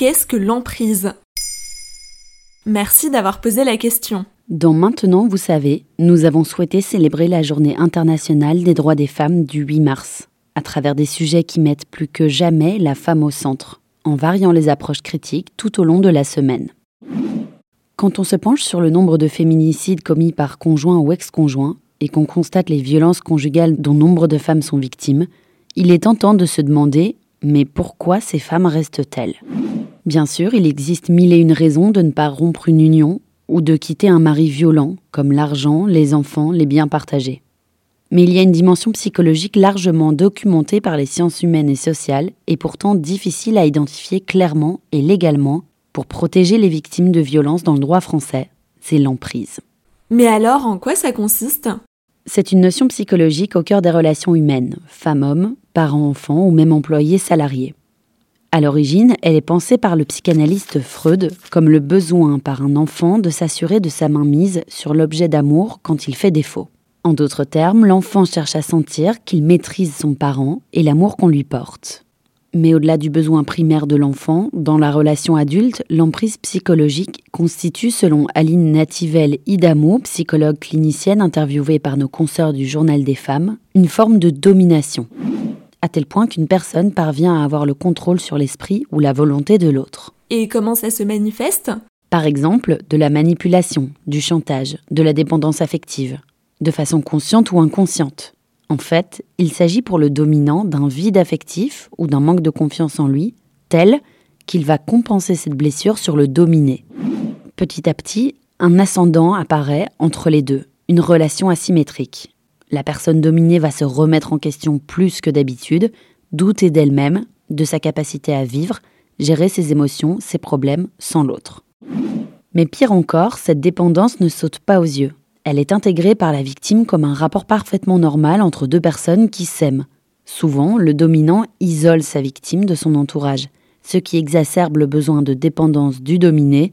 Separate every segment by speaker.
Speaker 1: qu'est-ce que l'emprise? Merci d'avoir posé la question.
Speaker 2: Dans Maintenant, vous savez, nous avons souhaité célébrer la journée internationale des droits des femmes du 8 mars, à travers des sujets qui mettent plus que jamais la femme au centre, en variant les approches critiques tout au long de la semaine. Quand on se penche sur le nombre de féminicides commis par conjoint ou ex-conjoint, et qu'on constate les violences conjugales dont nombre de femmes sont victimes, il est tentant de se demander mais pourquoi ces femmes restent-elles? Bien sûr, il existe mille et une raisons de ne pas rompre une union ou de quitter un mari violent, comme l'argent, les enfants, les biens partagés. Mais il y a une dimension psychologique largement documentée par les sciences humaines et sociales et pourtant difficile à identifier clairement et légalement pour protéger les victimes de violences dans le droit français, c'est l'emprise.
Speaker 1: Mais alors, en quoi ça consiste?
Speaker 2: C'est une notion psychologique au cœur des relations humaines, femmes-hommes, parents-enfants ou même employés-salariés. À l'origine, elle est pensée par le psychanalyste Freud comme le besoin par un enfant de s'assurer de sa mainmise sur l'objet d'amour quand il fait défaut. En d'autres termes, l'enfant cherche à sentir qu'il maîtrise son parent et l'amour qu'on lui porte. Mais au-delà du besoin primaire de l'enfant, dans la relation adulte, l'emprise psychologique constitue, selon Aline Nativelle Idamo, psychologue clinicienne interviewée par nos consoeurs du Journal des femmes, une forme de domination à tel point qu'une personne parvient à avoir le contrôle sur l'esprit ou la volonté de l'autre.
Speaker 1: Et comment ça se manifeste?
Speaker 2: Par exemple, de la manipulation, du chantage, de la dépendance affective, de façon consciente ou inconsciente. En fait, il s'agit pour le dominant d'un vide affectif ou d'un manque de confiance en lui, tel qu'il va compenser cette blessure sur le dominé. Petit à petit, un ascendant apparaît entre les deux, une relation asymétrique. La personne dominée va se remettre en question plus que d'habitude, douter d'elle-même, de sa capacité à vivre, gérer ses émotions, ses problèmes sans l'autre. Mais pire encore, cette dépendance ne saute pas aux yeux. Elle est intégrée par la victime comme un rapport parfaitement normal entre deux personnes qui s'aiment. Souvent, le dominant isole sa victime de son entourage, ce qui exacerbe le besoin de dépendance du dominé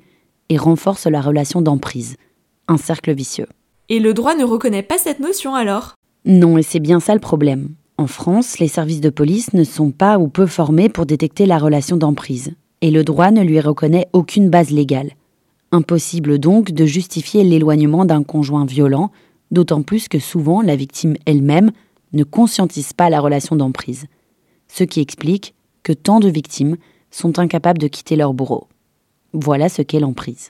Speaker 2: et renforce la relation d'emprise. Un cercle vicieux.
Speaker 1: Et le droit ne reconnaît pas cette notion alors?
Speaker 2: Non, et c'est bien ça le problème. En France, les services de police ne sont pas ou peu formés pour détecter la relation d'emprise, et le droit ne lui reconnaît aucune base légale. Impossible donc de justifier l'éloignement d'un conjoint violent, d'autant plus que souvent la victime elle-même ne conscientise pas la relation d'emprise. Ce qui explique que tant de victimes sont incapables de quitter leur bourreau. Voilà ce qu'est l'emprise.